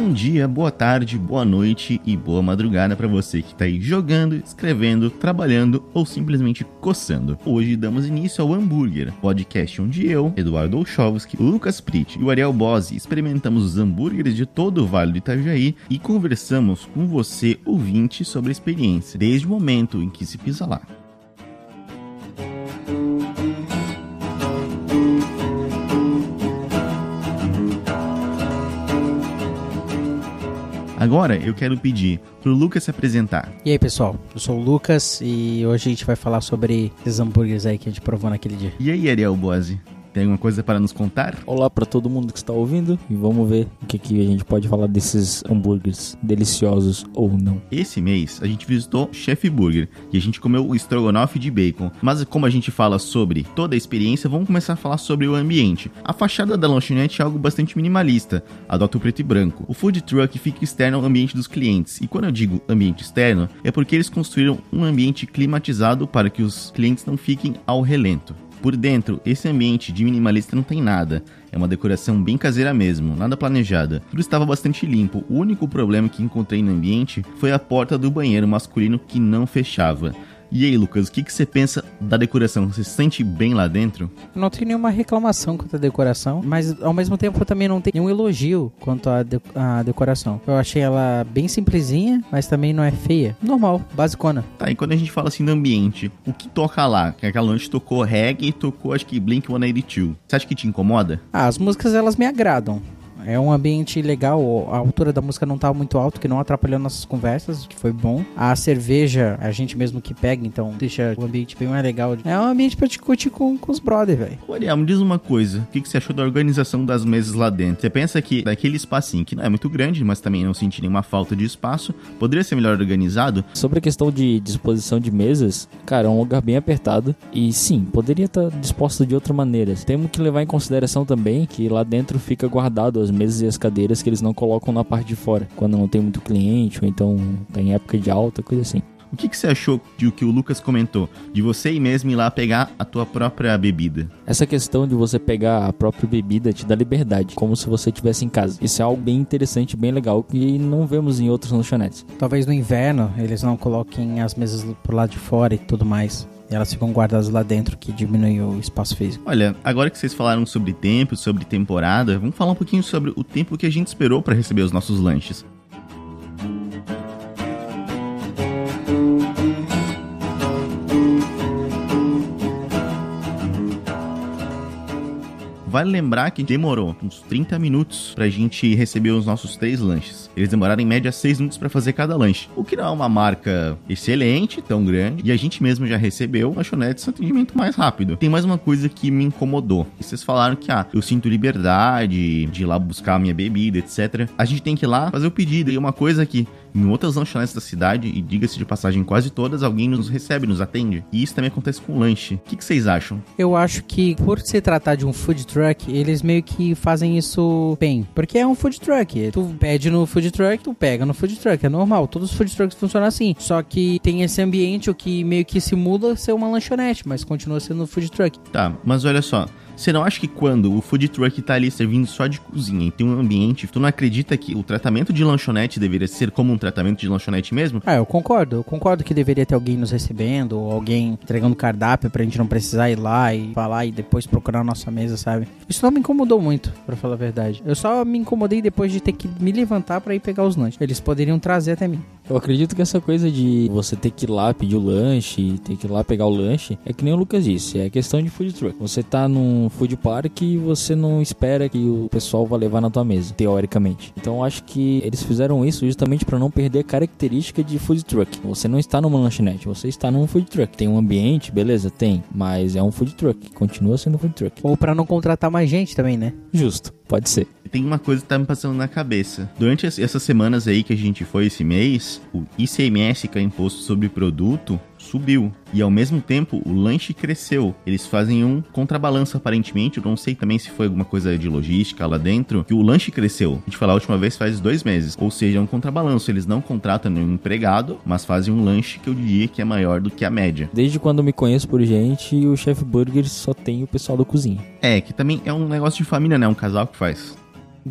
Bom dia, boa tarde, boa noite e boa madrugada para você que está aí jogando, escrevendo, trabalhando ou simplesmente coçando. Hoje damos início ao Hambúrguer, podcast onde eu, Eduardo Olchovski, Lucas Pritt e o Ariel Bose experimentamos os hambúrgueres de todo o Vale do Itajaí e conversamos com você, ouvinte, sobre a experiência, desde o momento em que se pisa lá. Agora eu quero pedir pro Lucas se apresentar. E aí, pessoal? Eu sou o Lucas e hoje a gente vai falar sobre esses hambúrgueres aí que a gente provou naquele dia. E aí, Ariel Bose? Tem alguma coisa para nos contar? Olá para todo mundo que está ouvindo e vamos ver o que, que a gente pode falar desses hambúrgueres deliciosos ou não. Esse mês a gente visitou Chef Burger e a gente comeu o estrogonofe de bacon. Mas como a gente fala sobre toda a experiência, vamos começar a falar sobre o ambiente. A fachada da lanchonete é algo bastante minimalista, adota o preto e branco. O food truck fica externo ao ambiente dos clientes. E quando eu digo ambiente externo, é porque eles construíram um ambiente climatizado para que os clientes não fiquem ao relento. Por dentro, esse ambiente de minimalista não tem nada. É uma decoração bem caseira mesmo, nada planejada. Tudo estava bastante limpo. O único problema que encontrei no ambiente foi a porta do banheiro masculino que não fechava. E aí, Lucas, o que, que você pensa da decoração? Você se sente bem lá dentro? Não tenho nenhuma reclamação quanto à decoração, mas ao mesmo tempo eu também não tenho nenhum elogio quanto à, de à decoração. Eu achei ela bem simplesinha, mas também não é feia. Normal, basicona. Tá, e quando a gente fala assim do ambiente, o que toca lá? Que aquela noite tocou reggae e tocou acho que Blink 182. Você acha que te incomoda? Ah, as músicas elas me agradam. É um ambiente legal, a altura da música não estava muito alto, que não atrapalhou nossas conversas, que foi bom. A cerveja, a gente mesmo que pega, então deixa o ambiente bem mais legal. É um ambiente pra discutir com, com os brothers, velho. Ariel, me diz uma coisa, o que, que você achou da organização das mesas lá dentro? Você pensa que daquele espacinho, que não é muito grande, mas também não senti nenhuma falta de espaço, poderia ser melhor organizado? Sobre a questão de disposição de mesas, cara, é um lugar bem apertado e sim, poderia estar disposto de outra maneira. Temos que levar em consideração também que lá dentro fica guardado as as mesas e as cadeiras que eles não colocam na parte de fora, quando não tem muito cliente ou então tem época de alta, coisa assim. O que, que você achou de o que o Lucas comentou? De você ir mesmo ir lá pegar a tua própria bebida? Essa questão de você pegar a própria bebida te dá liberdade, como se você estivesse em casa. Isso é algo bem interessante, bem legal, que não vemos em outros lanchonetes. Talvez no inverno eles não coloquem as mesas por lá de fora e tudo mais. E elas ficam guardadas lá dentro, que diminui o espaço físico. Olha, agora que vocês falaram sobre tempo, sobre temporada, vamos falar um pouquinho sobre o tempo que a gente esperou para receber os nossos lanches. Vale lembrar que demorou uns 30 minutos pra gente receber os nossos três lanches. Eles demoraram em média 6 minutos para fazer cada lanche. O que não é uma marca excelente, tão grande, e a gente mesmo já recebeu lanchonetes de atendimento mais rápido. Tem mais uma coisa que me incomodou. Vocês falaram que, ah, eu sinto liberdade de ir lá buscar a minha bebida, etc. A gente tem que ir lá fazer o pedido. E uma coisa que em outras lanchonetes da cidade, e diga-se de passagem, quase todas, alguém nos recebe, nos atende. E isso também acontece com o lanche. O que, que vocês acham? Eu acho que, por se tratar de um food truck, eles meio que fazem isso bem. Porque é um food truck. Tu pede no food truck, tu pega no food truck. É normal. Todos os food trucks funcionam assim. Só que tem esse ambiente o que meio que simula ser uma lanchonete, mas continua sendo um food truck. Tá, mas olha só. Você não acha que quando o food truck tá ali servindo só de cozinha e tem um ambiente, tu não acredita que o tratamento de lanchonete deveria ser como um tratamento de lanchonete mesmo? Ah, eu concordo. Eu concordo que deveria ter alguém nos recebendo, ou alguém entregando cardápio pra gente não precisar ir lá e falar e depois procurar a nossa mesa, sabe? Isso não me incomodou muito, pra falar a verdade. Eu só me incomodei depois de ter que me levantar para ir pegar os lanches. Eles poderiam trazer até mim. Eu acredito que essa coisa de você ter que ir lá pedir o lanche, ter que ir lá pegar o lanche, é que nem o Lucas disse, é questão de food truck. Você tá num food park e você não espera que o pessoal vá levar na tua mesa, teoricamente. Então eu acho que eles fizeram isso justamente para não perder a característica de food truck. Você não está numa lanchonete, você está num food truck. Tem um ambiente, beleza? Tem, mas é um food truck, continua sendo food truck. Ou para não contratar mais gente também, né? Justo, pode ser tem uma coisa que tá me passando na cabeça. Durante essas semanas aí que a gente foi esse mês, o ICMS, que é imposto sobre produto, subiu. E ao mesmo tempo, o lanche cresceu. Eles fazem um contrabalanço, aparentemente. Eu não sei também se foi alguma coisa de logística lá dentro. Que o lanche cresceu. A gente falou a última vez faz dois meses. Ou seja, é um contrabalanço. Eles não contratam nenhum empregado, mas fazem um lanche que eu diria que é maior do que a média. Desde quando me conheço por gente, o Chef Burger só tem o pessoal da cozinha. É, que também é um negócio de família, né? Um casal que faz.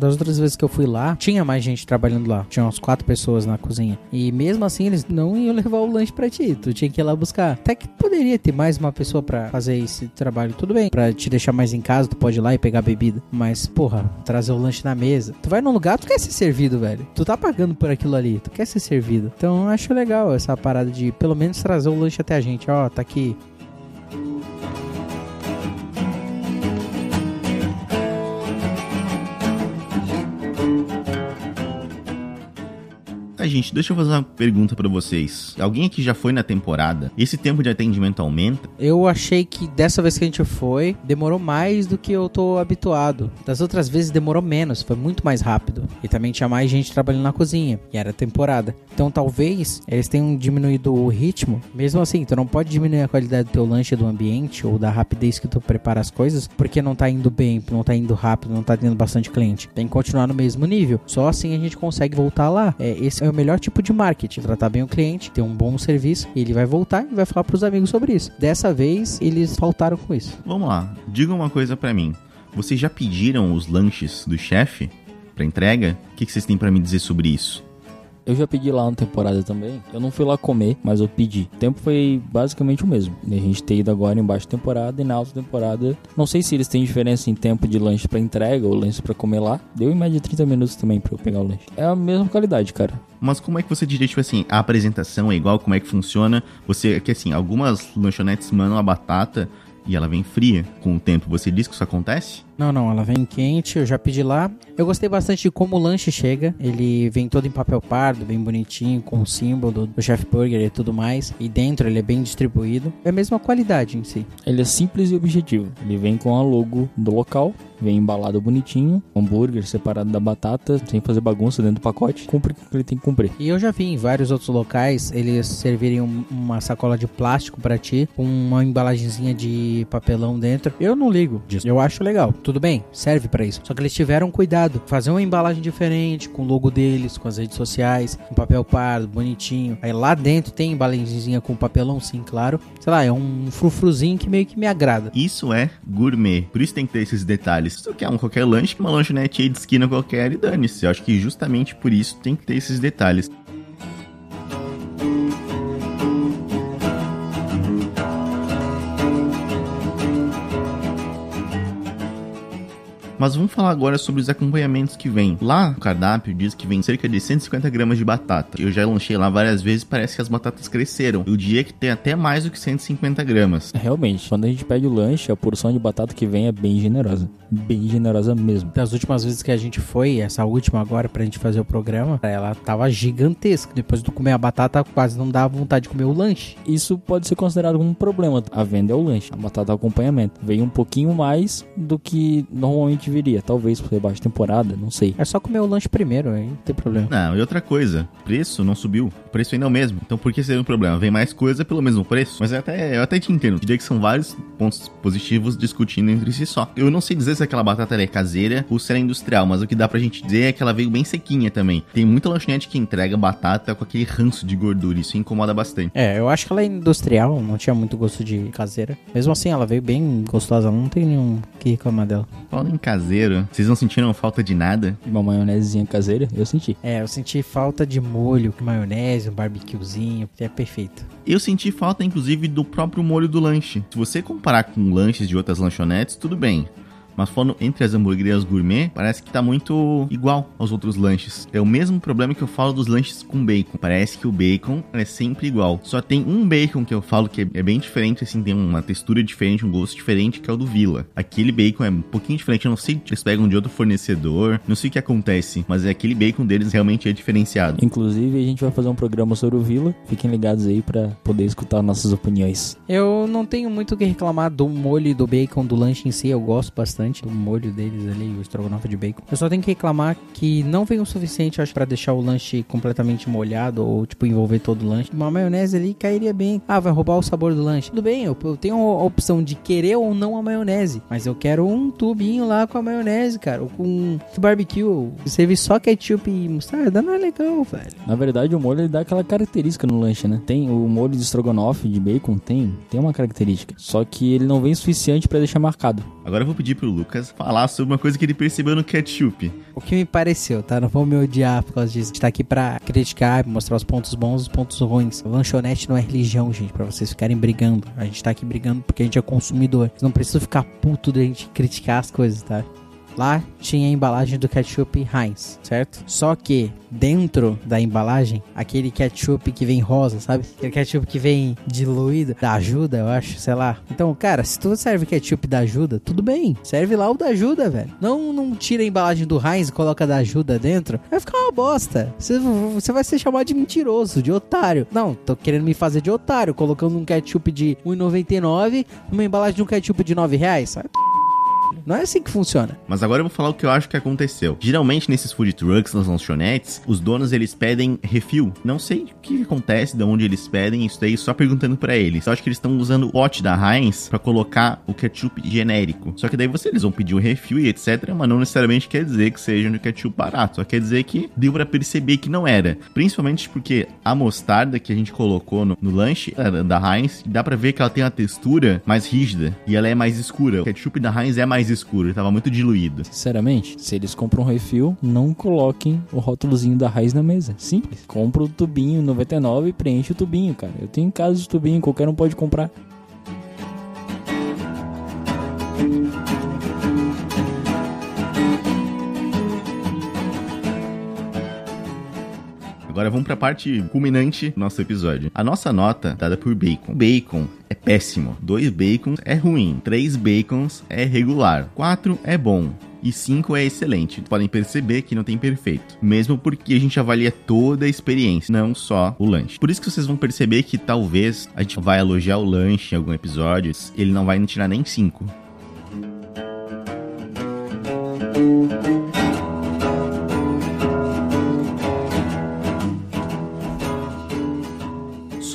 Das outras vezes que eu fui lá, tinha mais gente trabalhando lá. Tinha umas quatro pessoas na cozinha. E mesmo assim, eles não iam levar o lanche pra ti. Tu tinha que ir lá buscar. Até que poderia ter mais uma pessoa pra fazer esse trabalho. Tudo bem. Pra te deixar mais em casa, tu pode ir lá e pegar bebida. Mas, porra, trazer o lanche na mesa. Tu vai num lugar, tu quer ser servido, velho. Tu tá pagando por aquilo ali. Tu quer ser servido. Então, eu acho legal essa parada de pelo menos trazer o lanche até a gente. Ó, tá aqui. Gente, deixa eu fazer uma pergunta pra vocês. Alguém aqui já foi na temporada? Esse tempo de atendimento aumenta? Eu achei que dessa vez que a gente foi, demorou mais do que eu tô habituado. Das outras vezes demorou menos, foi muito mais rápido. E também tinha mais gente trabalhando na cozinha, e era temporada. Então talvez eles tenham diminuído o ritmo. Mesmo assim, tu não pode diminuir a qualidade do teu lanche, do ambiente ou da rapidez que tu prepara as coisas, porque não tá indo bem, não tá indo rápido, não tá tendo bastante cliente. Tem que continuar no mesmo nível. Só assim a gente consegue voltar lá. É, esse é o melhor tipo de marketing, tratar bem o cliente, ter um bom serviço, ele vai voltar e vai falar pros amigos sobre isso. Dessa vez eles faltaram com isso. Vamos lá, diga uma coisa pra mim. Vocês já pediram os lanches do chefe pra entrega? O que que vocês têm pra me dizer sobre isso? Eu já pedi lá na temporada também. Eu não fui lá comer, mas eu pedi. O tempo foi basicamente o mesmo. A gente ter ido agora embaixo da temporada e na alta temporada. Não sei se eles têm diferença em tempo de lanche pra entrega ou lanche pra comer lá. Deu em média 30 minutos também pra eu pegar o lanche. É a mesma qualidade, cara. Mas como é que você diria, tipo assim, a apresentação é igual, como é que funciona? Você, que assim, algumas lanchonetes mandam a batata e ela vem fria com o tempo. Você diz que isso acontece? Não, não, ela vem quente, eu já pedi lá. Eu gostei bastante de como o lanche chega. Ele vem todo em papel pardo, bem bonitinho, com o símbolo do Chef Burger e tudo mais. E dentro ele é bem distribuído. É a mesma qualidade em si. Ele é simples e objetivo. Ele vem com a logo do local, vem embalado bonitinho, hambúrguer separado da batata, sem fazer bagunça dentro do pacote. Cumpre o que ele tem que cumprir. E eu já vi em vários outros locais eles servirem um- uma sacola de plástico pra ti, com uma embalagenzinha de papelão dentro. Eu não ligo disso. Eu acho legal. Tudo bem, serve pra isso. Só que eles tiveram cuidado, fazer uma embalagem diferente, com o logo deles, com as redes sociais, um papel pardo, bonitinho. Aí lá dentro tem embalagenzinha com papelão, sim, claro. Sei lá, é um frufruzinho que meio que me agrada. Isso é gourmet. Por isso tem que ter esses detalhes. Se tu quer um qualquer lanche, que uma lanchonete aí de esquina qualquer e dane-se. Eu acho que justamente por isso tem que ter esses detalhes. Mas vamos falar agora sobre os acompanhamentos que vem. Lá, o cardápio diz que vem cerca de 150 gramas de batata. Eu já lanchei lá várias vezes, parece que as batatas cresceram. Eu diria que tem até mais do que 150 gramas. Realmente, quando a gente pede o lanche, a porção de batata que vem é bem generosa. Bem generosa mesmo. Das últimas vezes que a gente foi, essa última agora pra gente fazer o programa, ela tava gigantesca. Depois de comer a batata, quase não dava vontade de comer o lanche. Isso pode ser considerado um problema. A venda é o lanche, a batata é o acompanhamento. Veio um pouquinho mais do que normalmente viria. Talvez por ser baixa temporada, não sei. É só comer o lanche primeiro, aí não tem problema. Não, e outra coisa, preço não subiu. O preço ainda é o mesmo. Então por que seria um problema? Vem mais coisa pelo mesmo preço? Mas eu até, eu até te entendo. Eu diria que são vários pontos positivos discutindo entre si só. Eu não sei dizer se aquela batata é caseira ou se ela é industrial, mas o que dá pra gente dizer é que ela veio bem sequinha também. Tem muita lanchonete que entrega batata com aquele ranço de gordura. Isso incomoda bastante. É, eu acho que ela é industrial, não tinha muito gosto de caseira. Mesmo assim, ela veio bem gostosa, não tem nenhum que reclamar dela. Falando em caseiro, vocês não sentiram falta de nada? Uma maionesezinha caseira, eu senti. É, eu senti falta de molho, maionese, um barbecuezinho, é perfeito. Eu senti falta, inclusive, do próprio molho do lanche. Se você comparar com lanches de outras lanchonetes, tudo bem. Mas falando entre as hamburguerias gourmet, parece que tá muito igual aos outros lanches. É o mesmo problema que eu falo dos lanches com bacon. Parece que o bacon é sempre igual. Só tem um bacon que eu falo que é bem diferente, assim, tem uma textura diferente, um gosto diferente, que é o do Vila. Aquele bacon é um pouquinho diferente, eu não sei se eles pegam de outro fornecedor, não sei o que acontece, mas é aquele bacon deles realmente é diferenciado. Inclusive, a gente vai fazer um programa sobre o Vila. Fiquem ligados aí pra poder escutar nossas opiniões. Eu não tenho muito o que reclamar do molho e do bacon do lanche em si, eu gosto bastante do molho deles ali, o estrogonofe de bacon. Eu só tenho que reclamar que não vem o suficiente, acho, pra deixar o lanche completamente molhado ou, tipo, envolver todo o lanche. Uma maionese ali cairia bem. Ah, vai roubar o sabor do lanche. Tudo bem, eu, eu tenho a opção de querer ou não a maionese, mas eu quero um tubinho lá com a maionese, cara, ou com barbecue. Servir só ketchup e mostarda não é legal, velho. Na verdade, o molho ele dá aquela característica no lanche, né? Tem o molho de estrogonofe de bacon, tem, tem uma característica. Só que ele não vem suficiente pra deixar marcado. Agora eu vou pedir pro o Lucas falar sobre uma coisa que ele percebeu no ketchup. O que me pareceu, tá? Não vou me odiar por causa disso. A gente tá aqui pra criticar, mostrar os pontos bons os pontos ruins. Lanchonete não é religião, gente, pra vocês ficarem brigando. A gente tá aqui brigando porque a gente é consumidor. Vocês não precisa ficar puto de a gente criticar as coisas, tá? Lá tinha a embalagem do ketchup Heinz, certo? Só que dentro da embalagem, aquele ketchup que vem rosa, sabe? Aquele ketchup que vem diluído, da ajuda, eu acho, sei lá. Então, cara, se tu serve ketchup da ajuda, tudo bem. Serve lá o da ajuda, velho. Não, não tira a embalagem do Heinz e coloca da ajuda dentro. Vai ficar uma bosta. Você, vai ser chamado de mentiroso, de otário. Não, tô querendo me fazer de otário, colocando um ketchup de 1,99 numa embalagem de um ketchup de 9 reais. Sai não é assim que funciona. Mas agora eu vou falar o que eu acho que aconteceu. Geralmente nesses food trucks, nas lanchonetes, os donos eles pedem refil. Não sei o que acontece, de onde eles pedem isso daí, só perguntando para eles. Eu acho que eles estão usando o pote da Heinz para colocar o ketchup genérico. Só que daí você eles vão pedir o refil e etc, mas não necessariamente quer dizer que seja um ketchup barato. Só quer dizer que deu para perceber que não era. Principalmente porque a mostarda que a gente colocou no, no lanche da Heinz, dá para ver que ela tem uma textura mais rígida e ela é mais escura. O ketchup da Heinz é mais escuro, ele tava muito diluído. Sinceramente, se eles compram um refil, não coloquem o rótulozinho da raiz na mesa. Simples. Compra o tubinho 99 e preenche o tubinho, cara. Eu tenho em casa de tubinho, qualquer um pode comprar. Agora vamos para a parte culminante do nosso episódio. A nossa nota dada por bacon. Bacon é péssimo. Dois bacons é ruim. Três bacons é regular. Quatro é bom e 5 é excelente. Podem perceber que não tem perfeito, mesmo porque a gente avalia toda a experiência, não só o lanche. Por isso que vocês vão perceber que talvez a gente vai elogiar o lanche em algum episódio, ele não vai tirar nem 5.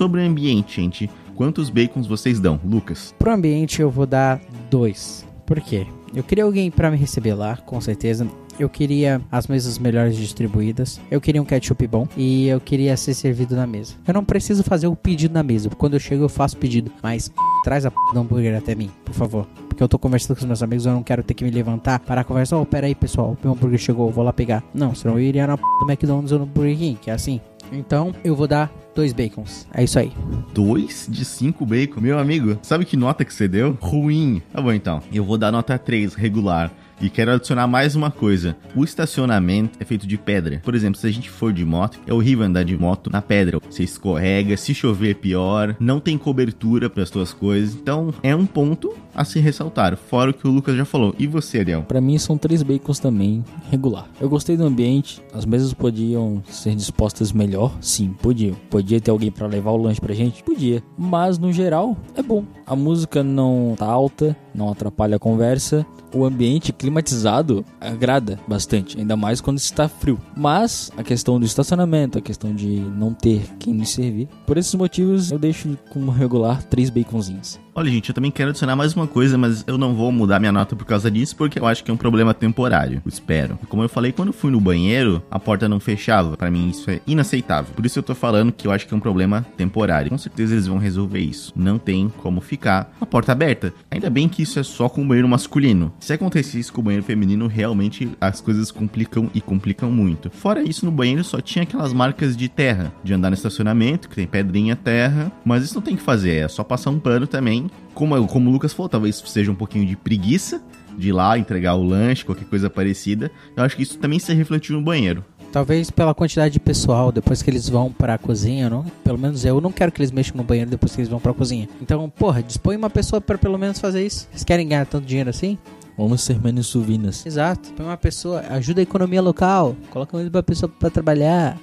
Sobre o ambiente, gente, quantos bacons vocês dão, Lucas? Pro ambiente eu vou dar dois. Por quê? Eu queria alguém para me receber lá, com certeza. Eu queria as mesas melhores distribuídas. Eu queria um ketchup bom. E eu queria ser servido na mesa. Eu não preciso fazer o pedido na mesa. Quando eu chego, eu faço pedido. Mas traz a p do hambúrguer até mim, por favor. Porque eu tô conversando com os meus amigos, eu não quero ter que me levantar para conversar. Oh, pera aí, pessoal, meu hambúrguer chegou, vou lá pegar. Não, senão eu iria na p do McDonald's ou no Burger King, que é assim. Então, eu vou dar dois bacons. É isso aí. Dois de cinco bacon? Meu amigo, sabe que nota que você deu? Ruim. Tá bom então. Eu vou dar nota 3, regular. E quero adicionar mais uma coisa: o estacionamento é feito de pedra. Por exemplo, se a gente for de moto, é horrível andar de moto na pedra. Você escorrega, se chover pior, não tem cobertura para as suas coisas. Então é um ponto a se ressaltar. Fora o que o Lucas já falou. E você, Ariel? Para mim são três bacons também regular. Eu gostei do ambiente. As mesas podiam ser dispostas melhor, sim, podiam. Podia ter alguém para levar o lanche pra gente, podia. Mas no geral é bom. A música não tá alta, não atrapalha a conversa o ambiente climatizado agrada bastante, ainda mais quando está frio. Mas a questão do estacionamento, a questão de não ter quem me servir, por esses motivos eu deixo como regular três baconzinhos. Olha, gente, eu também quero adicionar mais uma coisa, mas eu não vou mudar minha nota por causa disso, porque eu acho que é um problema temporário. Espero. Como eu falei, quando eu fui no banheiro, a porta não fechava. Para mim, isso é inaceitável. Por isso eu tô falando que eu acho que é um problema temporário. Com certeza eles vão resolver isso. Não tem como ficar a porta aberta. Ainda bem que isso é só com o banheiro masculino. Se acontecer isso o banheiro feminino, realmente as coisas complicam e complicam muito. Fora isso, no banheiro só tinha aquelas marcas de terra, de andar no estacionamento, que tem pedrinha, terra. Mas isso não tem que fazer, é só passar um pano também como, como o Lucas falou, talvez seja um pouquinho de preguiça de ir lá entregar o lanche, qualquer coisa parecida. Eu acho que isso também se refletiu no banheiro. Talvez pela quantidade de pessoal, depois que eles vão pra cozinha, não? Pelo menos eu não quero que eles mexam no banheiro depois que eles vão pra cozinha. Então, porra, dispõe uma pessoa para pelo menos fazer isso. Vocês querem ganhar tanto dinheiro assim? Vamos ser menos suvinas. Exato. Põe uma pessoa, ajuda a economia local. Coloca uma pessoa para trabalhar.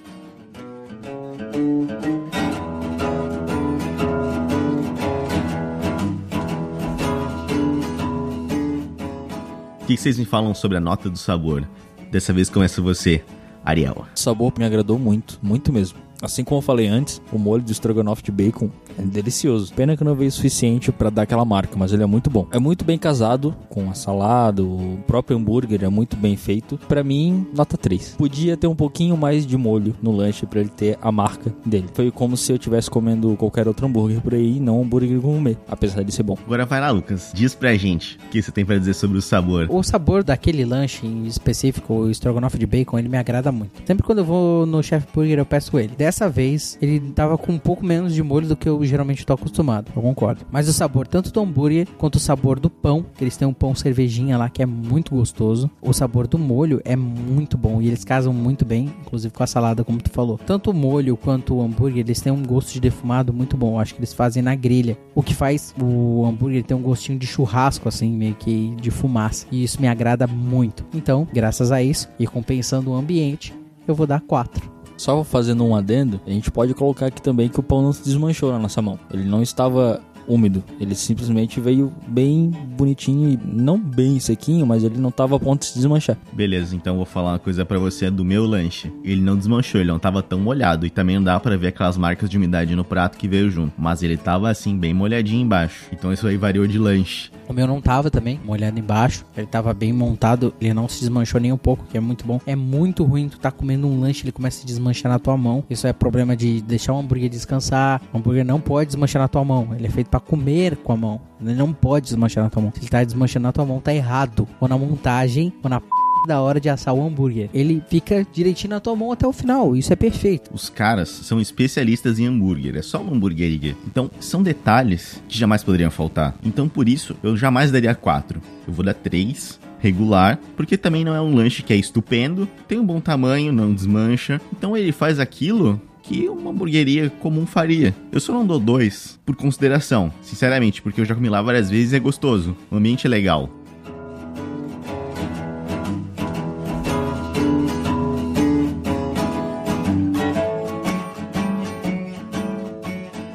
O que vocês me falam sobre a nota do sabor? Dessa vez começa você, Ariel. O sabor me agradou muito, muito mesmo. Assim como eu falei antes, o molho do estrogonofe de bacon é delicioso. Pena que não veio o suficiente para dar aquela marca, mas ele é muito bom. É muito bem casado com a salada, o próprio hambúrguer é muito bem feito. Para mim, nota 3. Podia ter um pouquinho mais de molho no lanche para ele ter a marca dele. Foi como se eu estivesse comendo qualquer outro hambúrguer por aí, não um hambúrguer gourmet, apesar de ser bom. Agora vai lá, Lucas. Diz pra gente o que você tem para dizer sobre o sabor. O sabor daquele lanche em específico, o estrogonofe de bacon, ele me agrada muito. Sempre quando eu vou no Chef Burger, eu peço ele. Dessa vez, ele tava com um pouco menos de molho do que eu geralmente tô acostumado. Eu concordo. Mas o sabor, tanto do hambúrguer quanto o sabor do pão, que eles têm um pão cervejinha lá que é muito gostoso. O sabor do molho é muito bom e eles casam muito bem, inclusive com a salada, como tu falou. Tanto o molho quanto o hambúrguer, eles têm um gosto de defumado muito bom. Eu acho que eles fazem na grelha. O que faz o hambúrguer ter um gostinho de churrasco, assim, meio que de fumaça. E isso me agrada muito. Então, graças a isso, e compensando o ambiente, eu vou dar 4. Só fazendo um adendo, a gente pode colocar aqui também que o pão não se desmanchou na nossa mão. Ele não estava úmido. Ele simplesmente veio bem bonitinho e não bem sequinho, mas ele não tava a ponto de se desmanchar. Beleza, então vou falar uma coisa para você do meu lanche. Ele não desmanchou, ele não tava tão molhado e também não dá para ver aquelas marcas de umidade no prato que veio junto, mas ele tava assim bem molhadinho embaixo. Então isso aí variou de lanche. O meu não tava também, molhado embaixo. Ele tava bem montado, ele não se desmanchou nem um pouco, que é muito bom. É muito ruim tu tá comendo um lanche, ele começa a se desmanchar na tua mão. Isso é problema de deixar o hambúrguer descansar. O hambúrguer não pode desmanchar na tua mão. Ele é feito para comer com a mão. Ele não pode desmanchar na tua mão. Se ele tá desmanchando na tua mão, tá errado. Ou na montagem, ou na p... da hora de assar o hambúrguer. Ele fica direitinho na tua mão até o final. Isso é perfeito. Os caras são especialistas em hambúrguer, é só uma hambúrgueria. Então, são detalhes que jamais poderiam faltar. Então, por isso, eu jamais daria 4. Eu vou dar 3 regular, porque também não é um lanche que é estupendo, tem um bom tamanho, não desmancha. Então ele faz aquilo que uma hamburgueria comum faria. Eu só não dou dois por consideração, sinceramente, porque eu já comi lá várias vezes e é gostoso. O ambiente é legal.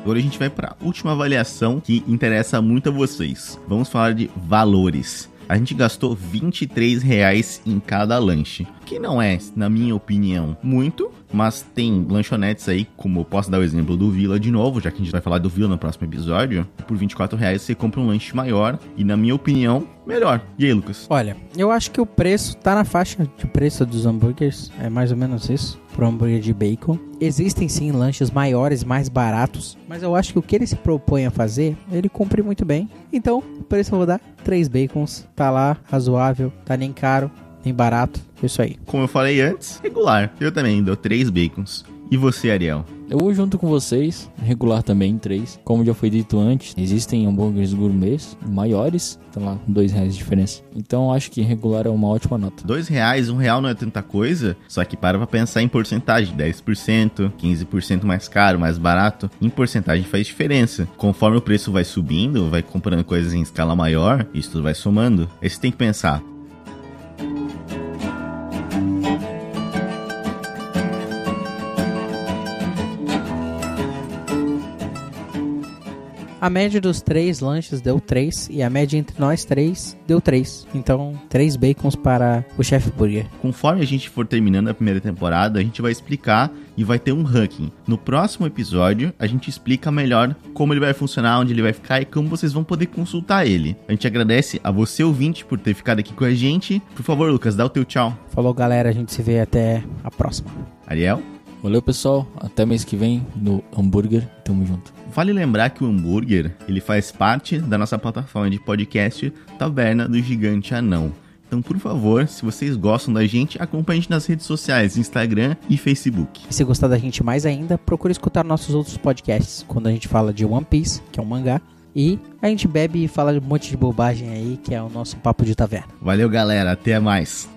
Agora a gente vai para a última avaliação que interessa muito a vocês. Vamos falar de valores a gente gastou 23 reais em cada lanche. Que não é, na minha opinião, muito, mas tem lanchonetes aí, como eu posso dar o exemplo do Vila de novo, já que a gente vai falar do Vila no próximo episódio. Por 24 reais você compra um lanche maior e, na minha opinião, melhor. E aí, Lucas? Olha, eu acho que o preço tá na faixa de preço dos hambúrgueres, é mais ou menos isso, pro hambúrguer de bacon. Existem sim lanches maiores, mais baratos, mas eu acho que o que ele se propõe a fazer, ele cumpre muito bem. Então, o preço eu vou dar 3 bacons, tá lá, razoável, tá nem caro, nem barato, isso aí. Como eu falei antes, regular. Eu também dou 3 bacons. E você, Ariel? Eu vou junto com vocês, regular também, três. Como já foi dito antes, existem hambúrgueres gourmets maiores, estão lá com dois reais de diferença. Então acho que regular é uma ótima nota. Dois reais, um real não é tanta coisa, só que para pra pensar em porcentagem, 10%, 15% mais caro, mais barato, em porcentagem faz diferença. Conforme o preço vai subindo, vai comprando coisas em escala maior, isso tudo vai somando. Aí você tem que pensar, A média dos três lanches deu 3 e a média entre nós três deu 3. Então, três bacons para o Chef Burger. Conforme a gente for terminando a primeira temporada, a gente vai explicar e vai ter um ranking. No próximo episódio, a gente explica melhor como ele vai funcionar, onde ele vai ficar e como vocês vão poder consultar ele. A gente agradece a você, ouvinte, por ter ficado aqui com a gente. Por favor, Lucas, dá o teu tchau. Falou, galera. A gente se vê até a próxima. Ariel? Valeu, pessoal. Até mês que vem no hambúrguer. Tamo junto. Vale lembrar que o hambúrguer, ele faz parte da nossa plataforma de podcast Taverna do Gigante Anão. Então, por favor, se vocês gostam da gente, acompanhe a gente nas redes sociais, Instagram e Facebook. E se gostar da gente mais ainda, procure escutar nossos outros podcasts, quando a gente fala de One Piece, que é um mangá, e a gente bebe e fala de um monte de bobagem aí, que é o nosso papo de taverna. Valeu, galera. Até mais.